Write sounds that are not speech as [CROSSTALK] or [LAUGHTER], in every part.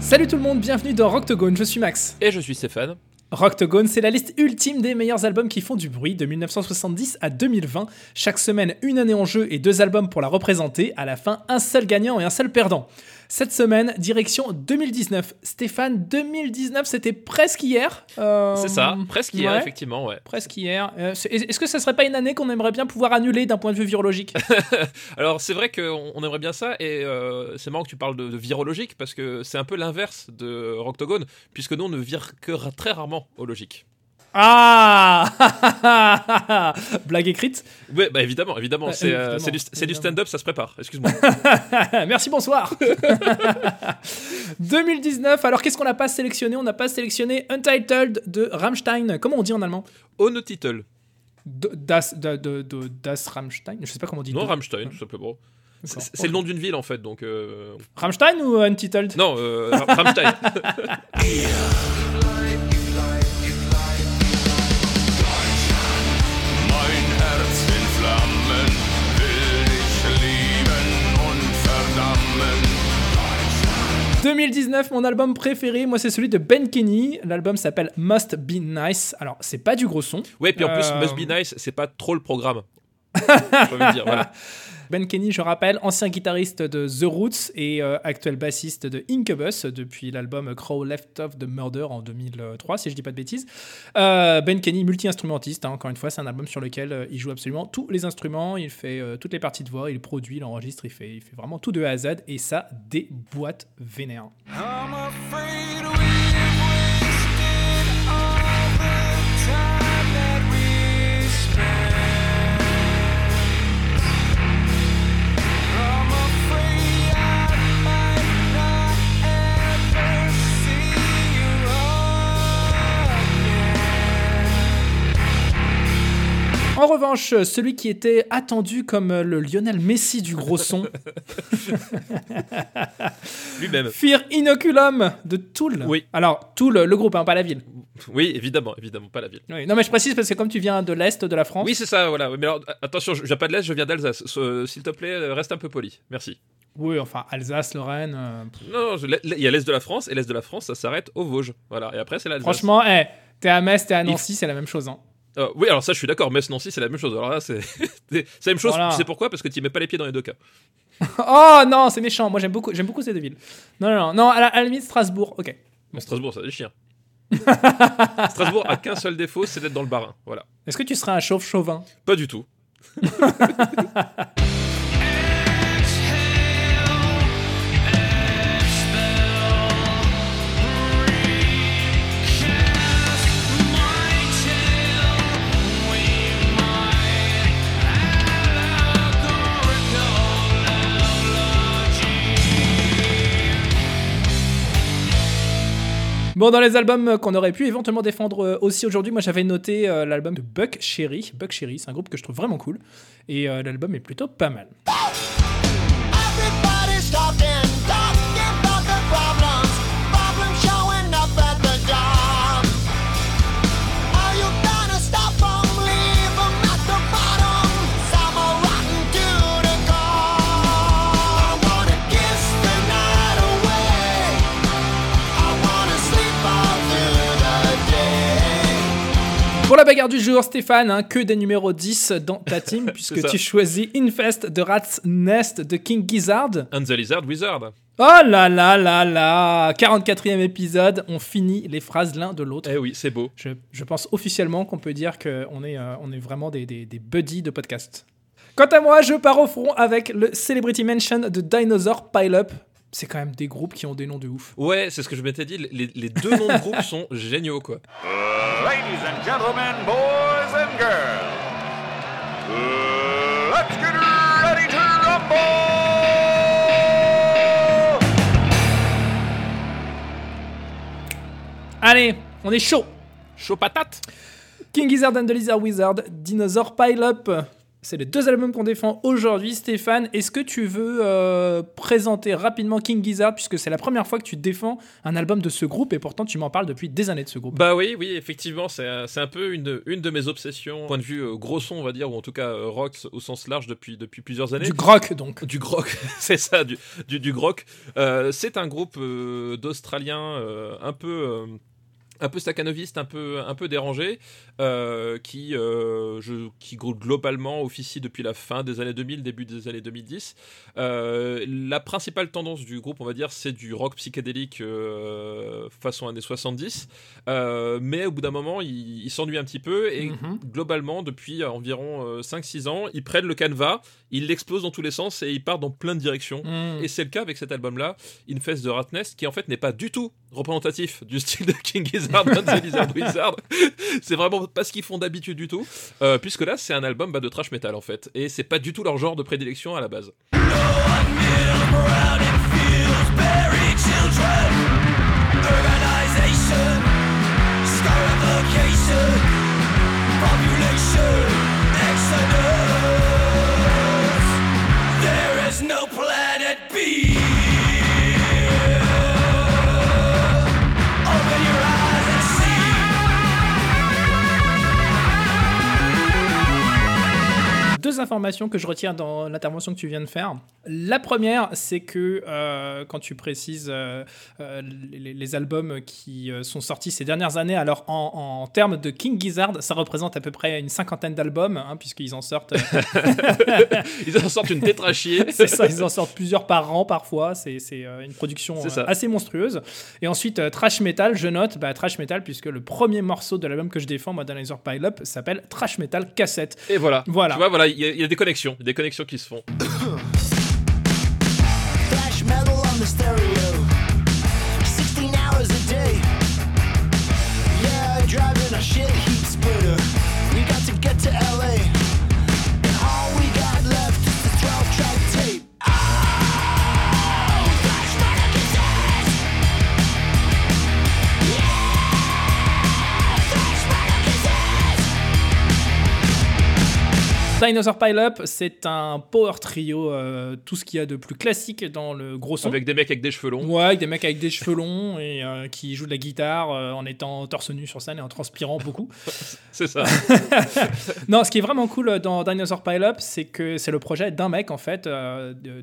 Salut tout le monde, bienvenue dans Rocktogone, je suis Max. Et je suis Stéphane. Rocktogone, c'est la liste ultime des meilleurs albums qui font du bruit de 1970 à 2020. Chaque semaine, une année en jeu et deux albums pour la représenter. À la fin, un seul gagnant et un seul perdant. Cette semaine, direction 2019. Stéphane, 2019, c'était presque hier. Euh, c'est ça, presque hier, effectivement, ouais. Presque hier. Euh, est-ce que ce serait pas une année qu'on aimerait bien pouvoir annuler d'un point de vue virologique? [LAUGHS] Alors, c'est vrai qu'on aimerait bien ça, et euh, c'est marrant que tu parles de, virologique, parce que c'est un peu l'inverse de Rocktogone, puisque nous, on ne vire que très rarement au logique. Ah [LAUGHS] Blague écrite Oui, bah évidemment, évidemment. Euh, c'est du, du stand-up, ça se prépare. Excuse-moi. [LAUGHS] Merci, bonsoir. [LAUGHS] 2019. Alors, qu'est-ce qu'on n'a pas sélectionné? On n'a pas sélectionné Untitled de Rammstein. Comment on dit en allemand? On title. Das, das Rammstein? Je sais pas comment on dit. Non, Rammstein, tout simplement. C'est le nom d'une ville en fait, donc. Euh... Rammstein ou Untitled? Non, euh, Rammstein. 2019, mon album préféré, moi c'est celui de Ben Kenny. L'album s'appelle Must Be Nice. Alors c'est pas du gros son. Ouais, puis en plus Must Be euh, Nice, c'est pas trop le programme. [LAUGHS] dire, voilà. Ben Kenny, je rappelle, ancien guitariste de The Roots et euh, actuel bassiste de Incubus depuis l'album Crow Left of the Murder en 2003, si je dis pas de bêtises. Euh, ben Kenny, multi-instrumentiste, hein, encore une fois, c'est un album sur lequel euh, il joue absolument tous les instruments, il fait toutes les parties de voix, il produit, il enregistre, il fait, vraiment tout de A à Z et ça déboîte vénère. En revanche, celui qui était attendu comme le Lionel Messi du gros son. [LAUGHS] Lui-même. Fear Inoculum de Tool. Oui. Alors, Tool, le groupe, hein, pas la ville. Oui, évidemment, évidemment, pas la ville. Non, mais je précise parce que comme tu viens de l'Est de la France. Oui, c'est ça, voilà. Mais alors, attention, je viens pas de l'Est, je viens d'Alsace. S'il te plaît, reste un peu poli. Merci. Oui, enfin, Alsace, Lorraine. Euh, non, il y a l'Est de la France, et l'Est de la France, ça s'arrête aux Vosges. Voilà, et après, c'est l'Alsace. Franchement, hey, t'es à Metz, t'es à Nancy, c'est la même chose. Hein. Euh, oui, alors ça, je suis d'accord. Metz, Nancy, c'est la même chose. Alors là, c'est [LAUGHS] la même chose. Tu sais pourquoi? Parce que tu mets pas les pieds dans les deux cas. [LAUGHS] oh non, c'est méchant. Moi, j'aime beaucoup, j'aime beaucoup ces deux villes. Non, non, non. non à, la, limite, Strasbourg. Ok. Bon, Strasbourg, ça déchire. [LAUGHS] Strasbourg a qu'un seul défaut, c'est d'être dans le barin. Voilà. Est-ce que tu serais un chauve chauvin? Pas du tout. Bon, dans les albums qu'on aurait pu éventuellement défendre euh, aussi aujourd'hui, moi j'avais noté euh, l'album de Buck Cherry. Buck Cherry, c'est un groupe que je trouve vraiment cool. Et euh, l'album est plutôt pas mal. Pour la bagarre du jour, Stéphane, hein, que des numéros 10 dans ta [LAUGHS] team, puisque tu choisis Infest de Rat's Nest de King Gizzard. And the Lizard Wizard. Oh là là là là 44e épisode, on finit les phrases l'un de l'autre. Eh oui, c'est beau. Je, pense officiellement qu'on peut dire qu'on est, euh, on est vraiment des, des, des buddies de podcast. Quant à moi, je pars au front avec le Celebrity Mention de Dinosaur Pile-Up c'est quand même des groupes qui ont des noms de ouf. Ouais, c'est ce que je m'étais dit. Les, les, deux noms de groupes [LAUGHS] sont géniaux, quoi. ladies and gentlemen, boys and girls, let's get ready to rumble! Allez, on est chaud. Chaud patate. King Gizzard and the Lizard Wizard, Dinosaur Pile Up. C'est les deux albums qu'on défend aujourd'hui, Stéphane. Est-ce que tu veux euh, présenter rapidement King Gizzard, puisque c'est la première fois que tu défends un album de ce groupe, et pourtant tu m'en parles depuis des années de ce groupe Bah oui, oui, effectivement, c'est un peu une, une de mes obsessions, point de vue euh, gros son, on va dire, ou en tout cas euh, rock au sens large depuis, depuis plusieurs années. Du grock, donc. Du grock, [LAUGHS] c'est ça, du, du, du grock. c'est un groupe d'Australiens un peu un peu staccanoviste, un peu, un peu dérangé, euh, qui, euh, je, qui globalement officie depuis la fin des années 2000, début des années 2010. Euh, la principale tendance du groupe, on va dire, c'est du rock psychédélique façon années 70, mais au bout d'un moment, ils il s'ennuient un petit peu et mhm. globalement, depuis environ 5-6 ans, ils prennent le canevas, ils l'explosent dans tous les sens et ils partent dans plein de directions. Mhm. Et c'est le cas avec cet album-là, Infest de Ratnest, qui en fait n'est pas du tout représentatif du style de King C'est vraiment pas ce qu'ils font d'habitude du tout, euh, puisque là c'est un album bah, de trash metal en fait, et c'est pas du tout leur genre de prédilection à la base. Informations que je retiens dans l'intervention que tu viens de faire. La première, c'est que euh, quand tu précises euh, euh, les, albums qui sont sortis ces dernières années, alors en, termes de King Gizzard, ça représente à peu près une cinquantaine d'albums, hein, puisqu'ils en sortent. [LAUGHS] ils en sortent une tétrachier. [LAUGHS] c'est ça, ils en sortent plusieurs par an parfois. C'est une production assez monstrueuse. Et ensuite, Trash Metal, je note, bah, Trash Metal, puisque le premier morceau de l'album que je défends, Modernizer Pile Up, s'appelle Trash Metal Cassette. Et voilà. Voilà. Tu vois, voilà, il y, y, des connexions, des connexions qui se font. [COUGHS] Dinosaur Pile Up, c'est un power trio, euh, tout ce qu'il y a de plus classique dans le gros son. Avec des mecs avec des cheveux longs. Ouais, avec des mecs avec des cheveux longs et euh, qui jouent de la guitare euh, en étant torse nu sur scène et en transpirant beaucoup. [LAUGHS] c'est ça. [LAUGHS] non, ce qui est vraiment cool dans Dinosaur Pile Up, c'est que c'est le projet d'un mec en fait.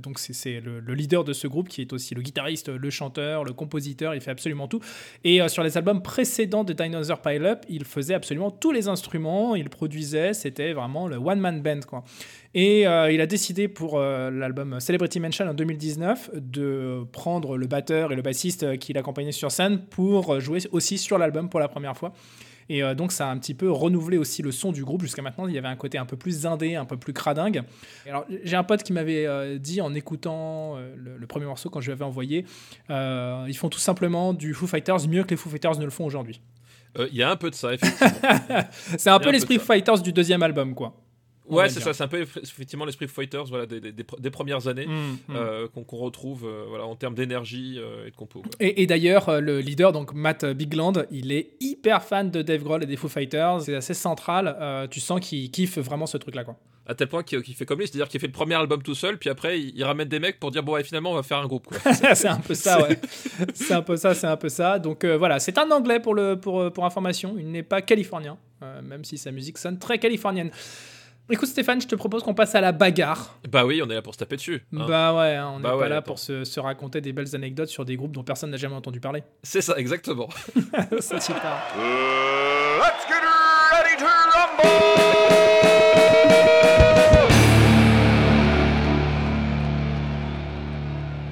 donc c'est le, le, leader de ce groupe qui est aussi le guitariste, le chanteur, le compositeur, il fait absolument tout. Et sur les albums précédents de Dinosaur Pile Up, il faisait absolument tous les instruments, il produisait, c'était vraiment le one man band Quoi. Et euh, il a décidé pour euh, l'album Celebrity Mansion en 2019 de prendre le batteur et le bassiste qui l'accompagnaient sur scène pour jouer aussi sur l'album pour la première fois. Et euh, donc ça a un petit peu renouvelé aussi le son du groupe. Jusqu'à maintenant, il y avait un côté un peu plus indé, un peu plus cradingue. alors j'ai un pote qui m'avait dit en écoutant le, premier morceau quand je lui avais envoyé, ils font tout simplement du Foo Fighters mieux que les Foo Fighters ne le font aujourd'hui. Il y a un peu de ça, effectivement. [LAUGHS] c'est un peu l'esprit Foo Fighters du deuxième album, quoi. Ouais, c'est ça, c'est un peu effectivement l'esprit Fighters voilà, des, des, premières années mm, mm. euh, qu'on retrouve euh, voilà, en termes d'énergie euh, et de compo. Et, d'ailleurs, le leader, donc Matt Bigland, il est hyper fan de Dave Grohl et des Foo Fighters. C'est assez central. tu sens qu'il kiffe vraiment ce truc-là. quoi. À tel point qu'il fait comme lui, c'est-à-dire qu'il fait le premier album tout seul, puis après il, ramène des mecs pour dire bon, ouais, finalement on va faire un groupe. [LAUGHS] c'est un peu ça, ouais. c'est un peu ça, c'est un peu ça. Donc voilà, c'est un anglais pour, le, pour, pour information. Il n'est pas californien, même si sa musique sonne très californienne. Écoute Stéphane, je te propose qu'on passe à la bagarre. Bah oui, on est là pour se taper dessus. Hein. Bah ouais, hein, on n'est bah pas là pour se, raconter des belles anecdotes sur des groupes dont personne n'a jamais entendu parler. [LAUGHS] C'est ça, exactement. [LAUGHS] ça t'y part. let's get ready to rumble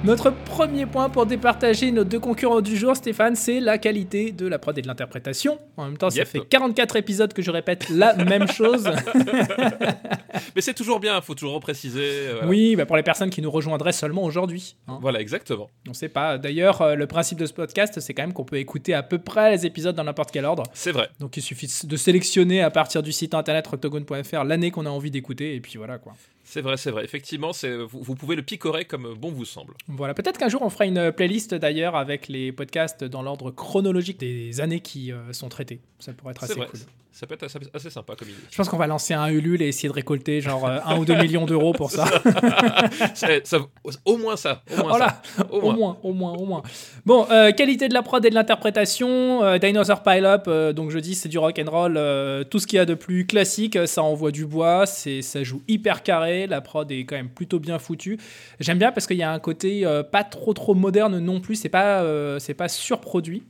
Notre premier point pour départager nos deux concurrents du jour, Stéphane, c'est la qualité de la prod et de l'interprétation. En même temps, ça fait 44 épisodes que je répète la [LAUGHS] même chose. [LAUGHS] Mais c'est toujours bien, il faut toujours repréciser. Euh, oui, bah pour les personnes qui nous rejoindraient seulement aujourd'hui. Hein. Voilà, exactement. On ne sait pas. D'ailleurs, euh, le principe de ce podcast, c'est quand même qu'on peut écouter à peu près les épisodes dans n'importe quel ordre. C'est vrai. Donc il suffit de sélectionner à partir du site internet octogone.fr l'année qu'on a envie d'écouter, et puis voilà quoi. C'est vrai, c'est vrai. Effectivement, vous, vous, pouvez le picorer comme bon vous semble. Voilà, peut-être qu'un jour on fera une playlist d'ailleurs avec les podcasts dans l'ordre chronologique des années qui euh, sont traitées. Ça pourrait être assez cool. Ça peut être assez, assez sympa comme idée. Je pense qu'on va lancer un Ulule et essayer de récolter genre euh, un ou deux millions d'euros pour ça. [LAUGHS] Ça- ça- au moins ça. Au moins Voilà, ça. Au au moins. au moins, au moins. Bon, euh, qualité de la prod et de l'interprétation, euh, Dinosaur Pile Up, euh, donc je dis c'est du rock and roll, euh, tout ce qu'il y a de plus classique, euh, ça envoie du bois, c'est ça joue hyper carré, la prod est quand même plutôt bien foutue. J'aime bien parce qu'il y a un côté euh, pas trop trop moderne non plus, c'est pas euh, c'est pas surproduit.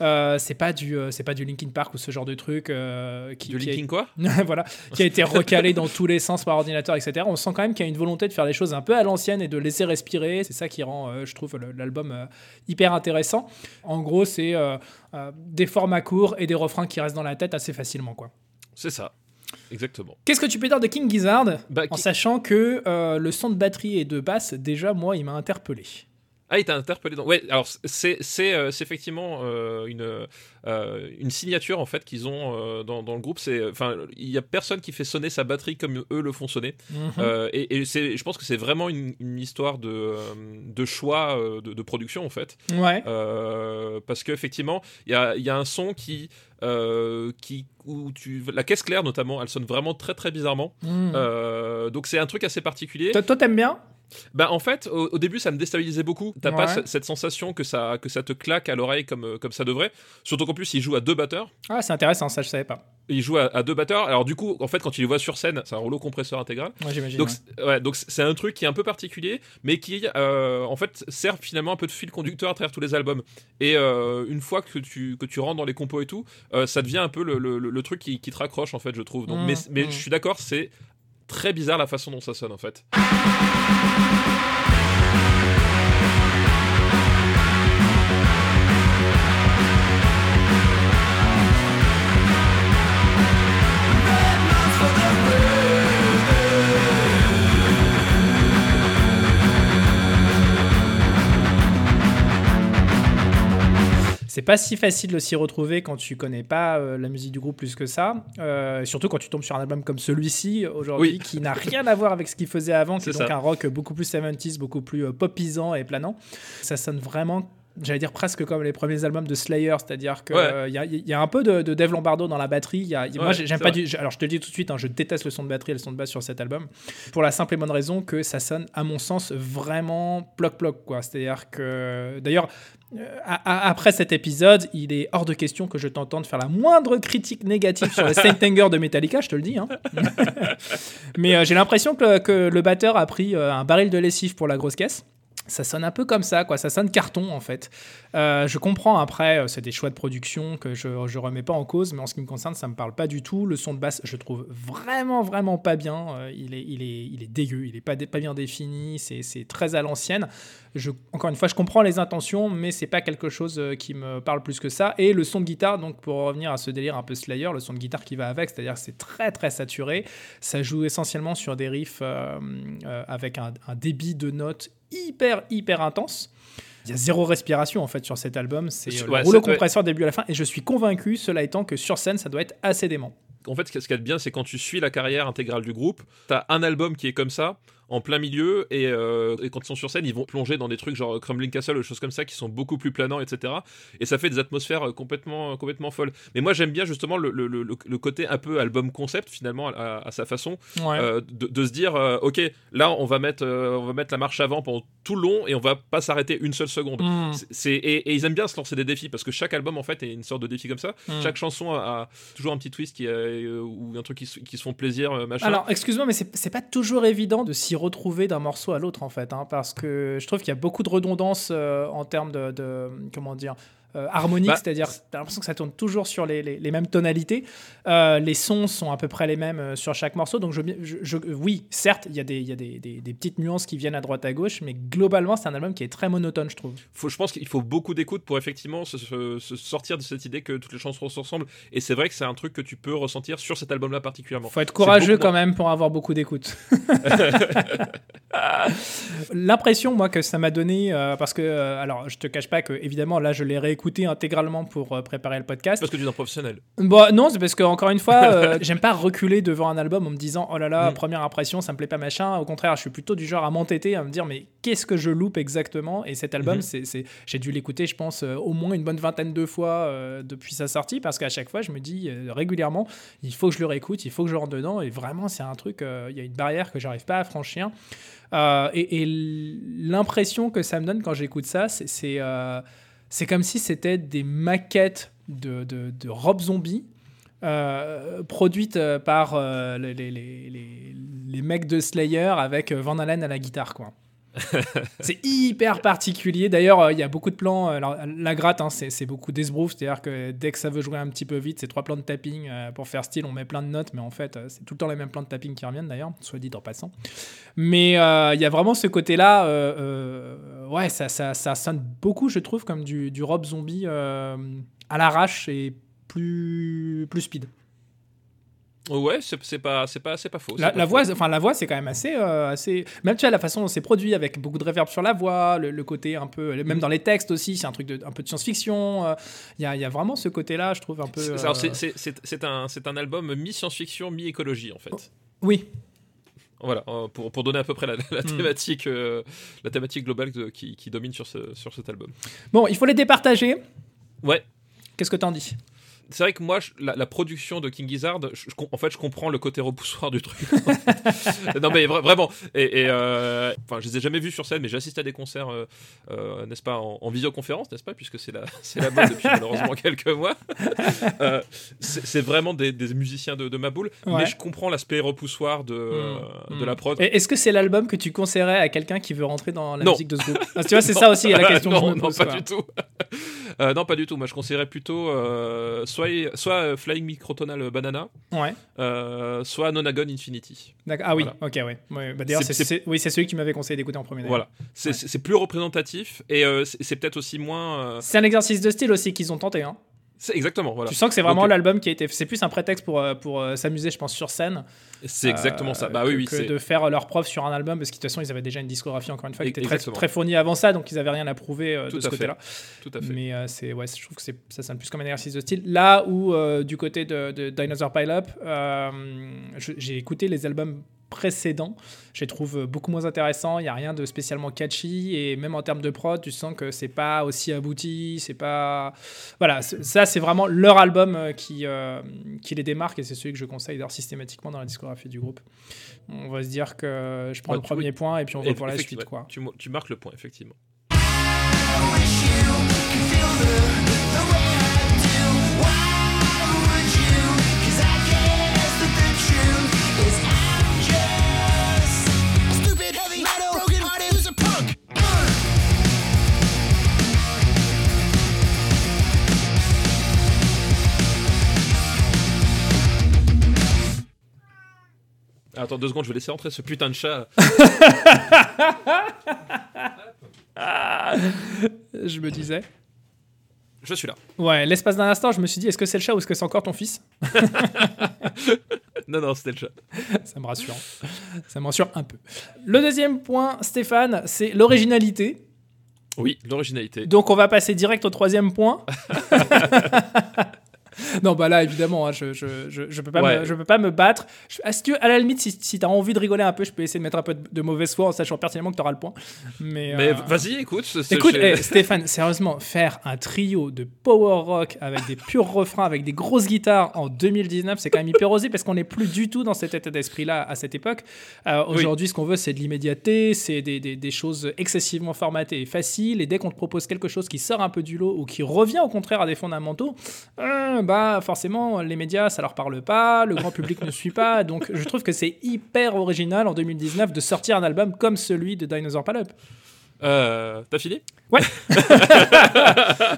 Euh, c'est pas du euh, c'est pas du Linkin Park ou ce genre de truc euh, qui, Du qui a- linking quoi [LAUGHS] voilà, qui a été recalé dans tous les sens par ordinateur, etc. On sent quand même qu'il y a une volonté de faire des choses un peu à l'ancienne et de laisser respirer. C'est ça qui rend, euh, je trouve, l'album hyper intéressant. En gros, c'est des formats courts et des refrains qui restent dans la tête assez facilement, quoi. C'est ça. Exactement. Qu'est-ce que tu peux dire de King Gizzard Bah, en qui- sachant que euh, le son de batterie et de basse, déjà, moi, il m'a interpellé. Ah, il t'a interpellé dans. Ouais, alors c'est c'est euh, c'est effectivement euh, une euh, une signature en fait qu'ils ont dans, dans le groupe. C'est enfin il y a personne qui fait sonner sa batterie comme eux le font sonner. Mhm. Euh, et et c'est je pense que c'est vraiment une, une histoire de de choix de, de production en fait. Ouais. Parce qu'effectivement, il y a, il y a un son qui, euh, qui où tu, la caisse claire notamment, elle sonne vraiment très très bizarrement. Mhm. Euh, donc c'est un truc assez particulier. Toi, t'aimes bien? Bah en fait, au, au début, ça me déstabilisait beaucoup. T'as pas Ouais. cette sensation que ça que ça te claque à l'oreille comme euh, comme ça devrait. Surtout qu'en plus, il joue à deux batteurs. Ah, c'est intéressant, ça, je savais pas. Il joue à, à deux batteurs. Alors du coup, en fait, quand tu les vois sur scène, c'est un rouleau compresseur intégral. Moi, j'imagine. Donc ouais. c'est- ouais, donc c'est un truc qui est un peu particulier, mais qui euh, en fait sert finalement un peu de fil conducteur à travers tous les albums. Et euh, une fois que tu que tu rentres dans les compos et tout, euh, ça devient un peu le, le- le truc qui, qui te raccroche en fait, je trouve. Donc, Mmh, mais mais mmh. je suis d'accord, c'est très bizarre la façon dont ça sonne en fait. Pas si facile de s'y retrouver quand tu connais pas euh, la musique du groupe plus que ça. Euh, surtout quand tu tombes sur un album comme celui-ci aujourd'hui Oui. qui n'a rien à voir avec ce qu'il faisait avant, qui est C'est donc ça. un rock beaucoup plus 70s, beaucoup plus euh, popisant et planant. Ça sonne vraiment. J'allais dire presque comme les premiers albums de Slayer, c'est-à-dire qu'il Ouais. y, a, y a un peu de, de Dave Lombardo dans la batterie. Y a, y- moi, Ouais, j'aime pas du. Alors, je te le dis tout de suite, hein, je déteste le son de batterie et le son de basse sur cet album, pour la simple et bonne raison que ça sonne, à mon sens, vraiment ploc-ploc. C'est-à-dire que. D'ailleurs, euh, après cet épisode, il est hors de question que je t'entende faire la moindre critique négative sur les [LAUGHS] Saint Anger de Metallica, je te le dis. hein. [LAUGHS] Mais euh, j'ai l'impression que, que le batteur a pris euh, un baril de lessive pour la grosse caisse. Ça sonne un peu comme ça, quoi. Ça sonne carton, en fait. Euh, je comprends après, euh, c'est des choix de production que je, je remets pas en cause, mais en ce qui me concerne, ça me parle pas du tout. Le son de basse, je trouve vraiment, vraiment pas bien. Euh, il, est, il, est, il est dégueu, il est pas, pas bien défini, c'est très à l'ancienne. Encore une fois, je comprends les intentions, mais c'est pas quelque chose qui me parle plus que ça. Et le son de guitare, donc pour revenir à ce délire un peu Slayer, le son de guitare qui va avec, c'est-à-dire que c'est très très saturé. Ça joue essentiellement sur des riffs avec un débit de notes hyper hyper intense. Il y a zéro respiration en fait sur cet album, c'est euh, le rouleau compresseur début à la fin, et je suis convaincu, cela étant, que sur scène ça doit être assez dément. En fait, ce qu'il y a de bien, c'est quand tu suis la carrière intégrale du groupe, t'as un album qui est comme ça, en plein milieu, et, euh, et quand ils sont sur scène, ils vont plonger dans des trucs genre Crumbling Castle, ou choses comme ça, qui sont beaucoup plus planants, etc. Et ça fait des atmosphères euh, complètement, complètement folles. Mais moi, j'aime bien justement le, le- le- le côté un peu album concept, finalement, à, à sa façon, Ouais. euh, de, de se dire, euh, ok, là, on va, mettre, euh, on va mettre la marche avant pendant tout le long, et on va pas s'arrêter une seule seconde. Mm. C'est- et, et ils aiment bien se lancer des défis parce que chaque album en fait est une sorte de défi comme ça. Mm. Chaque chanson a, a toujours un petit twist qui, euh, ou un truc qui, se- qui se font plaisir, euh, machin. Alors, excuse-moi, mais c'est c'est pas toujours évident de s'y retrouver d'un morceau à l'autre, en fait, hein, parce que je trouve qu'il y a beaucoup de redondance euh, en termes de, de- comment dire, harmonique, Bah, c'est-à-dire, t'as l'impression que ça tourne toujours sur les, les- les mêmes tonalités. Euh, les sons sont à peu près les mêmes euh, sur chaque morceau, donc je, je- je- oui, certes, il y a, des, y a des, des- des petites nuances qui viennent à droite à gauche, mais globalement, c'est un album qui est très monotone, je trouve. faut, je pense qu'il faut beaucoup d'écoute pour effectivement se, se- se sortir de cette idée que toutes les chansons se ressemblent. Et c'est vrai que c'est un truc que tu peux ressentir sur cet album-là particulièrement. Faut être courageux quand même pour avoir beaucoup d'écoute. [LAUGHS] L'impression, moi, que ça m'a donné, euh, parce que, euh, alors, je te cache pas que, évidemment, là, je l'ai réécouté intégralement pour euh, préparer le podcast. Parce que tu es un professionnel. Bon, non, c'est parce que, encore une fois, [LAUGHS] euh, j'aime pas reculer devant un album en me disant, oh là là, Mm. première impression, ça me plaît pas, machin. Au contraire, je suis plutôt du genre à m'entêter, à me dire, mais qu'est-ce que je loupe exactement? Et cet album, Mhm. c'est, c'est- j'ai dû l'écouter, je pense, euh, au moins une bonne vingtaine de fois euh, depuis sa sortie, parce qu'à chaque fois, je me dis régulièrement, il faut que je le réécoute, il faut que je rentre dedans, et vraiment, c'est un truc, il y a une barrière que j'arrive pas à franchir. Et, et l'impression que ça me donne quand j'écoute ça, c'est, c'est, comme si c'était des maquettes de, de, de Rob Zombie. euh, produites euh, par euh, les, les, mecs de Slayer avec Van Halen à la guitare quoi. [LAUGHS] c'est hyper particulier. D'ailleurs, euh, il y a beaucoup de plans. euh, la gratte, hein, c'est beaucoup d'esbrouf. C'est-à-dire que dès que ça veut jouer un petit peu vite, c'est trois plans de tapping. euh, pour faire style, on met plein de notes, mais en fait, c'est tout le temps les mêmes plans de tapping qui reviennent d'ailleurs, soit dit en passant. Mais il y a vraiment ce côté-là. ouais, ça, ça, sonne beaucoup, je trouve, comme du, du Rob Zombie à l'arrache et plus, plus speed. Ouais, c'est pas, c'est pas, c'est pas faux. La, c'est pas la faux. voix, enfin la voix, c'est quand même assez, euh, assez. Même tu vois la façon dont c'est produit avec beaucoup de reverb sur la voix, le, le côté un peu, même dans les textes aussi, c'est un truc de, un peu de science-fiction. euh, Il y, y a vraiment ce côté-là, je trouve un peu. C'est- euh, un, c'est un album mi-science-fiction, mi-écologie en fait. Oui, Voilà, pour, pour donner à peu près la, la Hmm. thématique, la thématique globale de- qui, qui domine sur, ce, sur cet album. bon, il faut les départager. Ouais, Qu'est-ce que t'en dis? C'est vrai que moi, je- la, la production de King Gizzard, je- je com- en fait, je comprends le côté repoussoir du truc. [LAUGHS] non, mais vra- vraiment. Et, et, euh, enfin, je les ai jamais vus sur scène, mais j'assiste à des concerts, euh, euh, n'est-ce pas, en, en visioconférence, n'est-ce pas, puisque c'est la, [LAUGHS] c'est la mode depuis malheureusement [LAUGHS] quelques mois. Euh, c'est vraiment des, des musiciens de, de ma boule, Ouais. mais je comprends l'aspect repoussoir de, Mm. de la prod. Et Est-ce que c'est l'album que tu conseillerais à quelqu'un qui veut rentrer dans la Non. musique de ce groupe? Ah, Tu vois, c'est ça aussi la question que non, je me non, pose. pas quoi. du tout. Euh, non, pas du tout. Moi, je conseillerais plutôt euh, soit, soit euh, Flying Microtonal Banana, Ouais. euh, soit Nonagon Infinity. Ah oui. Voilà. Ok. Ouais. Ouais, bah, D'ailleurs, C'est- oui, celui qui m'avait conseillé d'écouter en premier. Voilà. C'est Ouais. plus représentatif et c'est peut-être aussi moins. C'est un exercice de style aussi qu'ils ont tenté. Hein. C'est exactement. Voilà. Tu sens que c'est vraiment Donc, l'album qui a été. C'est plus un prétexte pour, euh, pour euh, s'amuser, je pense, sur scène. C'est exactement ça. euh, Bah que, oui, oui. que c'est- de faire leur preuve sur un album, parce que de toute façon, ils avaient déjà une discographie, encore une fois, qui était très, très fournie avant ça, donc ils avaient rien à prouver euh, de ce côté-là. Tout à fait. Mais euh, c'est, ouais, je trouve que ça sonne plus comme un exercice de style. Là où, euh, du côté de, de Dinosaur Pile-Up, euh, je- j'ai écouté les albums précédents, je les trouve beaucoup moins intéressants, il n'y a rien de spécialement catchy, et même en termes de prod, tu sens que c'est pas aussi abouti, c'est pas... Voilà, c'est- ça c'est vraiment leur album euh, qui, euh, qui les démarque, et c'est celui que je conseille d'ailleurs systématiquement dans la discographie du groupe. On va se dire que je prends Ouais, le premier point, et puis on va pour la suite, quoi. Tu, marques le point, effectivement. Attends deux secondes, je vais laisser entrer ce putain de chat. [LAUGHS] Je me disais... Je suis là. Ouais, l'espace d'un instant, je me suis dit, est-ce que c'est le chat ou est-ce que c'est encore ton fils? [LAUGHS] Non, non, c'était le chat. Ça me rassure. Ça me rassure un peu. Le deuxième point, Stéphane, c'est l'originalité. Oui, l'originalité. Donc on va passer direct au troisième point. [LAUGHS] [LAUGHS] non, bah là, évidemment, hein, je, je, je, je peux pas Ouais. me, je peux pas me battre. Je- Est-ce que, à la limite, si, si tu as envie de rigoler un peu, je peux essayer de mettre un peu de, de mauvaise foi en sachant pertinemment que tu auras le point. Mais, Mais euh, vas-y, écoute. Écoute, j'ai- eh, [LAUGHS] Stéphane, sérieusement, faire un trio de power rock avec des purs refrains, avec des grosses guitares en 2019, c'est quand même hyper osé parce qu'on n'est plus du tout dans cet état d'esprit-là à cette époque. Euh, Aujourd'hui, ce qu'on veut, c'est de l'immédiateté, c'est des, des- des choses excessivement formatées et faciles. Et dès qu'on te propose quelque chose qui sort un peu du lot ou qui revient au contraire à des fondamentaux, euh, bah forcément, les médias, ça leur parle pas, le grand public ne suit pas. Donc, je trouve que c'est hyper original en 2019 de sortir un album comme celui de Dinosaur Palop. Euh, T'as fini? [LAUGHS]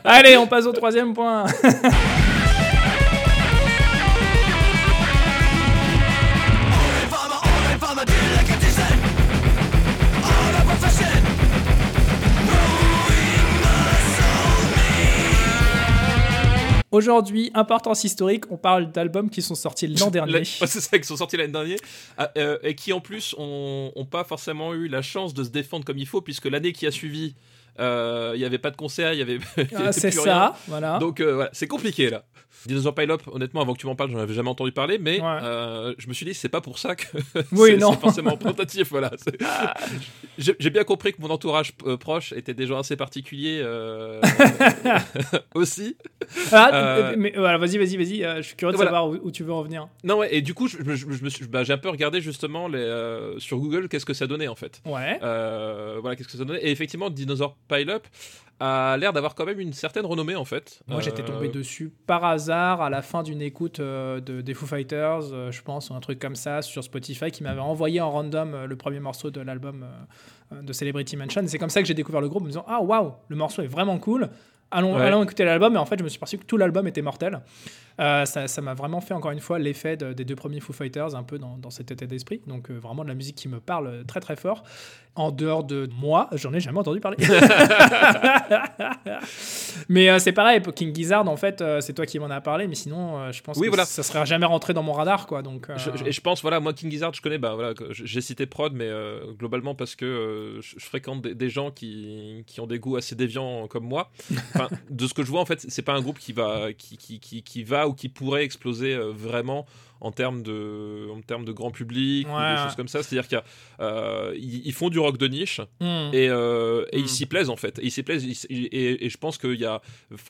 Allez, on passe au troisième point. Aujourd'hui, importance historique, on parle d'albums qui sont sortis l'an [LAUGHS] dernier. [LAUGHS] C'est ça, qui sont sortis l'année dernière, ah, euh, et qui en plus ont, ont pas forcément eu la chance de se défendre comme il faut, puisque l'année qui a suivi, euh, il y avait pas de concert, il y avait, [LAUGHS] Ah, c'est ça, rien. voilà. Donc euh, voilà, c'est compliqué là. Dinosaur Pile-Up, honnêtement, avant que tu m'en parles, j'en avais jamais entendu parler, mais Ouais. euh, je me suis dit, c'est pas pour ça que [LAUGHS] Oui, c'est forcément [LAUGHS] représentatif. Voilà. C'est- J'ai j'ai bien compris que mon entourage proche était des gens assez particuliers aussi. Ah, mais voilà, vas-y, vas-y, vas-y. je suis curieux de Voilà. savoir où, où tu veux en venir. Non, ouais, et du coup, je, je- je suis- bah, j'ai un peu regardé justement les, sur Google qu'est-ce que ça donnait en fait. Ouais. Voilà, qu'est-ce que ça donnait. Et effectivement, Dinosaur Pile-Up a l'air d'avoir quand même une certaine renommée en fait. Moi, j'étais Euh, tombé dessus par hasard à la fin d'une écoute euh, de, des Foo Fighters, euh, je pense, ou un truc comme ça, sur Spotify, qui m'avait envoyé en random le premier morceau de l'album de Celebrity Mansion. C'est comme ça que j'ai découvert le groupe, en me disant Ah, waouh, le morceau est vraiment cool. Allons, Ouais. allons écouter l'album. Et en fait, je me suis perçu que tout l'album était mortel. Euh, ça m'a vraiment fait, encore une fois, l'effet de- des deux premiers Foo Fighters, un peu dans, dans cet état d'esprit. Donc, euh, vraiment de la musique qui me parle très, très fort. En dehors de moi, j'en ai jamais entendu parler. [LAUGHS] mais euh, c'est pareil, pour King Gizzard, en fait, c'est toi qui m'en as parlé, mais sinon, je pense Oui, que voilà. ça serait jamais rentré dans mon radar, quoi. Donc, Je- je- et je pense, voilà, moi, King Gizzard, je connais, bah, voilà, j'ai cité Prod, mais globalement parce que je, je fréquente des, des gens qui, qui ont des goûts assez déviants comme moi. [LAUGHS] De ce que je vois, en fait, c'est pas un groupe qui va, qui, qui va ou qui pourrait exploser euh, vraiment en termes de, en termes de grand public ou des choses comme ça. C'est-à-dire qu'ils ils font du rock de niche hmm. et, euh, et ils s'y plaisent en fait. Et ils s'y plaisent. ils- et, et je pense qu'il y a,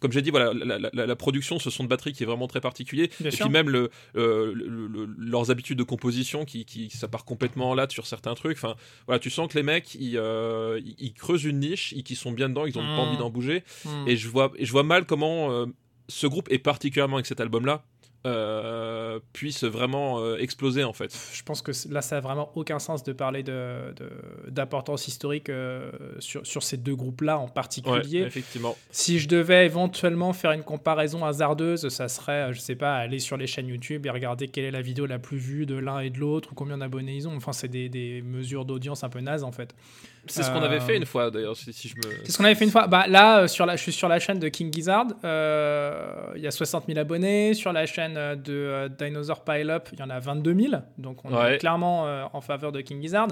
comme j'ai dit, voilà, la, la- la- la production, ce son de batterie qui est vraiment très particulier. Bien et sûr. puis même le, euh, le- le- leurs habitudes de composition qui, qui ça part complètement en latte sur certains trucs. Enfin, voilà, tu sens que les mecs, ils, euh, ils- ils creusent une niche, ils qui sont bien dedans, ils ont Mm. pas envie d'en bouger. Hmm. Et je vois, et je vois mal comment euh, ce groupe et particulièrement avec cet album-là. Euh, puisse vraiment euh, exploser en fait. je pense que là, ça a vraiment aucun sens de parler de- de- d'importance historique euh, sur, sur ces deux groupes-là en Ouais, particulier. effectivement. Si je devais éventuellement faire une comparaison hasardeuse, ça serait, euh, je sais pas, aller sur les chaînes YouTube et regarder quelle est la vidéo la plus vue de l'un et de l'autre ou combien d'abonnés ils ont. Enfin, c'est des, des mesures d'audience un peu nazes en fait. C'est ce qu'on Euh, avait fait une fois d'ailleurs, si, si je me. C'est ce qu'on avait fait une fois. Bah, là, euh, sur la, je suis sur la chaîne de King Gizzard. euh, Il y a 60 000 abonnés. Sur la chaîne euh, de euh, Dinosaur Pile Up, il y en a 22 000. Donc, on Ouais. est clairement euh, en faveur de King Gizzard.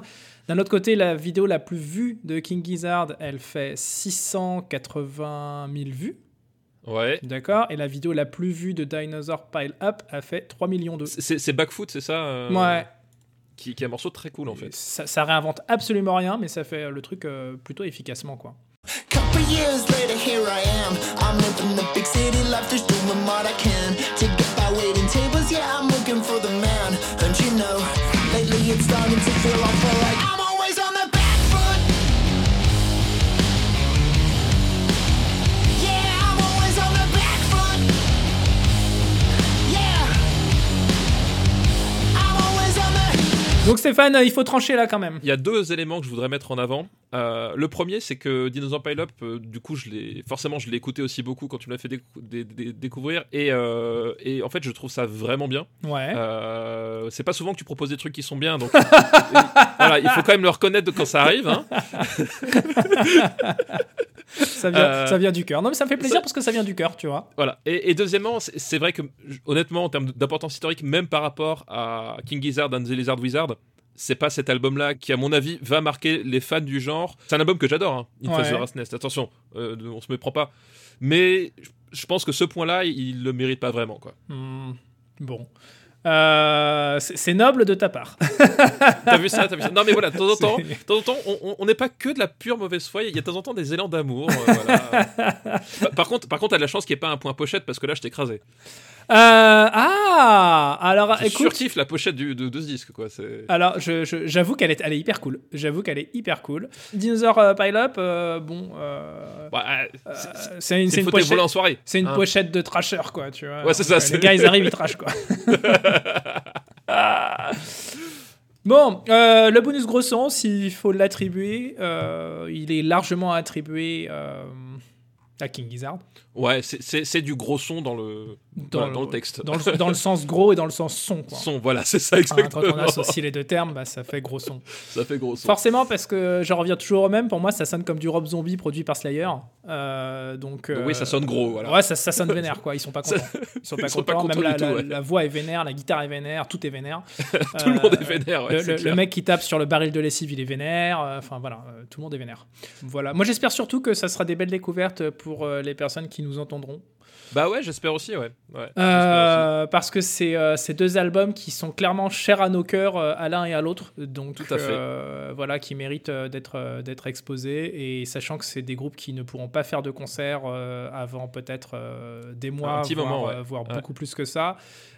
D'un autre côté, la vidéo la plus vue de King Gizzard, elle fait 680 000 vues. Ouais. D'accord Et la vidéo la plus vue de Dinosaur Pile Up a fait 3 millions de C'est c'est Backfoot, c'est ça euh, Ouais. Qui, qui est un morceau très cool en fait. Ça, ça réinvente absolument rien, mais ça fait le truc euh, plutôt efficacement, quoi. Couple years later, here I am. I'm living the big city life, just doing what I can to get by waiting tables. Yeah, I'm looking for the man. And you know, lately it's starting to feel awful like I'm Donc Stéphane, il faut trancher là quand même. Il y a deux éléments que je voudrais mettre en avant. Euh, le premier, c'est que Dinosaur Pile Up, euh, du coup, je l'ai forcément, je l'ai écouté aussi beaucoup quand tu me l'as fait décou- dé- dé- découvrir, et, euh, et en fait, je trouve ça vraiment bien. Ouais. C'est pas souvent que tu proposes des trucs qui sont bien, donc [LAUGHS] voilà, il faut quand même le reconnaître quand ça arrive. hein. [LAUGHS] [LAUGHS] Ça vient, Euh, ça vient du cœur. Non, mais ça me fait plaisir ça- parce que ça vient du cœur, tu vois. Voilà. Et, et deuxièmement, c'est vrai que honnêtement, en termes d'importance historique, même par rapport à King Gizzard and the Lizard Wizard, c'est pas cet album-là qui, à mon avis, va marquer les fans du genre. C'est un album que j'adore, hein, In Ouais. the Rat's Nest. Attention, euh, on se méprend pas. Mais je- je pense que ce point-là, il le mérite pas vraiment, quoi. Hmm, Bon. Euh, c'est noble de ta part. [LAUGHS] T'as vu ça, t'as vu ça Non, mais voilà, de temps en temps, de temps en temps, on- n'est pas que de la pure mauvaise foi. Il y a de temps en temps des élans d'amour. euh, voilà. [LAUGHS] par, contre, par contre, t'as de la chance qu'il n'y ait pas un point pochette parce que là, je t'ai écrasé. Euh, ah Alors, Je écoute. surkiffe la pochette du- de, de ce disque, quoi. Alors, je- je- j'avoue qu'elle est, elle est hyper cool. J'avoue qu'elle est hyper cool. Dinosaur euh, Pile Up, euh, bon. euh, Bah, euh, euh, c'est- une, c'est c'est une une fauteuil pochette. volant en soirée. C'est une hein. pochette de trasher, quoi, tu vois. Ouais, c'est ça, Euh, Les gars, ils arrivent, ils trashent, quoi. [LAUGHS] bon, euh, le bonus gros sens, il faut l'attribuer. euh, il est largement attribué euh, à King Gizzard. Ouais, c'est- du gros son dans le Voilà, dans le texte. Dans le, dans le sens gros et dans le sens son. Quoi. Son, voilà, c'est ça Hein, exactement. quand on associe les deux termes, bah, ça fait gros son. [LAUGHS] Ça fait gros son. Forcément, parce que j'en reviens toujours au même, pour moi, ça sonne comme du Rob Zombie produit par Slayer. Euh, donc, oui, ça sonne gros, voilà. Ouais, ça, ça sonne [LAUGHS] vénère, quoi. Ils sont pas contents. Ils sont pas Ils sont pas contents. Même la, tout, la- ouais. la voix est vénère, la guitare est vénère, tout est vénère. [LAUGHS] Tout le monde est vénère, ouais, le, mec qui tape sur le baril de lessive, il est vénère. Euh, Enfin voilà, euh, tout le monde est vénère. Voilà. Moi, j'espère surtout que ça sera des belles découvertes pour euh, les personnes qui nous entendront. Bah ouais, j'espère aussi, ouais. Euh, parce que c'est euh, ces deux albums qui sont clairement chers à nos cœurs, euh, à l'un et à l'autre. Donc, Tout à fait. voilà, qui méritent d'être d'être exposés. Et sachant que c'est des groupes qui ne pourront pas faire de concert avant peut-être des mois, Un petit voire, moment, ouais. voire Ouais. beaucoup plus que ça.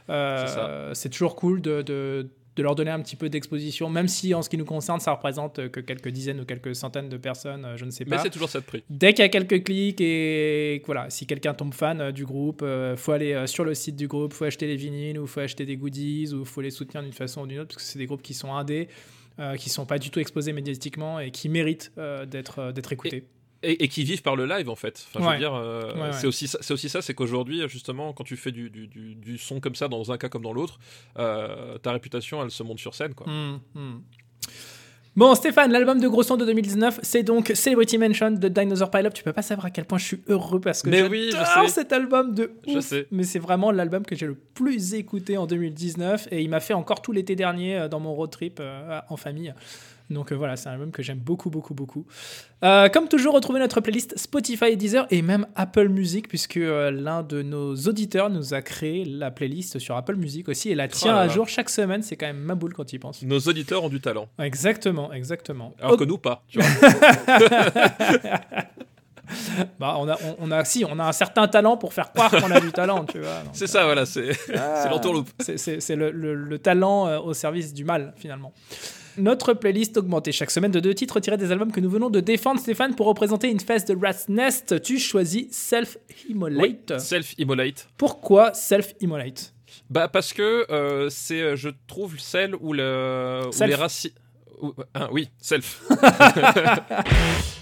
C'est ça. c'est toujours cool de, de- de leur donner un petit peu d'exposition, même si en ce qui nous concerne, ça représente euh, que quelques dizaines ou quelques centaines de personnes, euh, je ne sais aussi. Mais pas. c'est toujours ça de prix. Dès qu'il y a quelques clics et voilà, si quelqu'un tombe fan euh, du groupe, euh, faut aller sur le site du groupe, faut acheter les vinyles ou faut acheter des goodies ou faut les soutenir d'une façon ou d'une autre parce que c'est des groupes qui sont indés, euh, qui sont pas du tout exposés médiatiquement et qui méritent euh, d'être euh, d'être écoutés. Et, et qui vivent par le live en fait. Enfin, je Ouais. veux dire, euh, Ouais, ouais. c'est aussi ça, c'est aussi ça, c'est qu'aujourd'hui justement, quand tu fais du, du, du- du son comme ça dans un cas comme dans l'autre, euh, ta réputation, elle se monte sur scène, quoi. Hmm, hmm. Bon, Stéphane, l'album de gros son de 2019, c'est donc Celebrity Mansion de Dinosaur Pile Up. Tu peux pas savoir à quel point je suis heureux parce que j'adore oui, cet album de Je sais. Mais c'est vraiment l'album que j'ai le plus écouté en 2019 et il m'a fait encore tout l'été dernier euh, dans mon road trip euh, en famille. Donc euh, voilà, c'est un album que j'aime beaucoup, beaucoup, beaucoup. Euh, comme toujours, retrouvez notre playlist Spotify et Deezer et même Apple Music, puisque euh, l'un de nos auditeurs nous a créé la playlist sur Apple Music aussi et la tient Oh là à jour chaque semaine. C'est quand même ma boule quand il pense. Nos auditeurs ont du talent, Exactement, exactement. alors que nous pas. Tu [LAUGHS] vois. bah, on, a, on, on a, si, on a un certain talent pour faire croire qu'on a du talent, tu vois. [LAUGHS] c'est ça, voilà, c'est Ah, c'est l'entourloupe. C'est- le, le- le talent euh, au service du mal, finalement. Notre playlist augmentée chaque semaine de deux titres tirés des albums que nous venons de défendre. Stéphane, pour représenter une fesse de Rat's Nest, tu choisis Self-Immolate. Self-immolate. Pourquoi Self-Immolate? Bah parce que euh, c'est, euh, je trouve, celle où, le, où Self. les racines. ah, oui, self. [LAUGHS]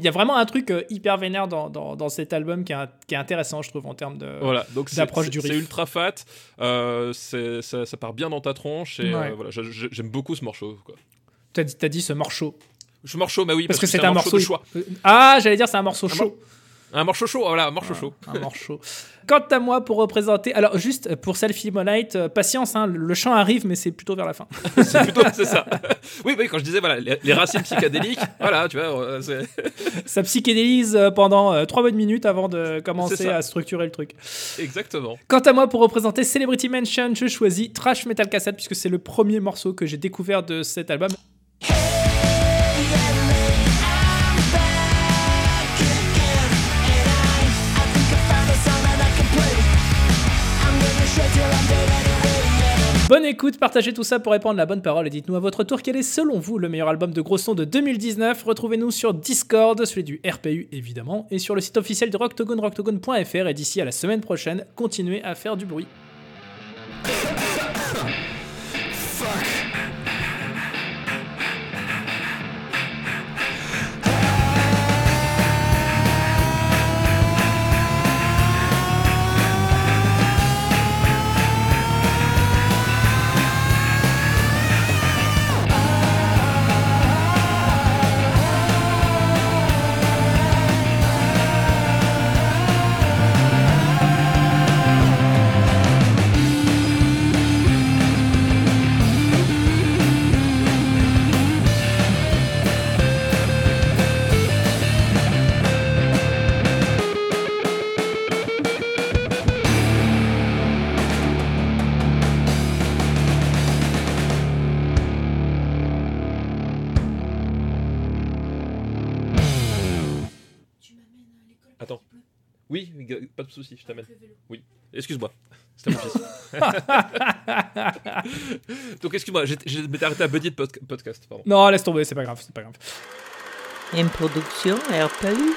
Il y a vraiment un truc euh, hyper vénère dans, dans, dans cet album qui est, un- qui est intéressant, je trouve, en termes de. Voilà, donc c'est, d'approche c'est- du c'est riff. ultra fat, euh, c'est, ça, ça part bien dans ta tronche et Ouais. euh, voilà, j'aime beaucoup ce morceau. Quoi. T'as dit, t'as dit ce morceau. Je morceau, bah oui, Parce, parce, que c'est un morceau. de choix. Ah, j'allais dire, c'est un morceau Un chaud. Un morceau chaud, voilà, un morceau chaud. un morceau. [LAUGHS] Quant à moi, pour représenter. Alors, juste pour Self-Immolate, euh, patience, hein, le chant arrive, mais c'est plutôt vers la fin. [LAUGHS] c'est plutôt, c'est ça. [LAUGHS] Oui, oui, quand je disais, voilà, les, les racines psychédéliques, voilà, tu vois, euh, Ça psychédélise euh, pendant euh, trois bonnes minutes avant de commencer à structurer le truc. exactement. Quant à moi, pour représenter Celebrity Mansion, je choisis Trash Metal Cassette, puisque c'est le premier morceau que j'ai découvert de cet album. Bonne écoute, partagez tout ça pour répandre la bonne parole et dites-nous à votre tour quel est selon vous le meilleur album de gros son de 2019. Retrouvez-nous sur Discord, celui du RPU évidemment, et sur le site officiel de Rocktogone, rocktogone.fr. Et d'ici à la semaine prochaine, continuez à faire du bruit. De souci, je t'amène. Oui, excuse-moi. C'était mon fils. [LAUGHS] Donc excuse-moi, j'ai- je m'étais arrêté à Buddy de podca- podcast, pardon. Non, laisse tomber, c'est pas grave, c'est pas grave. Une production RPU.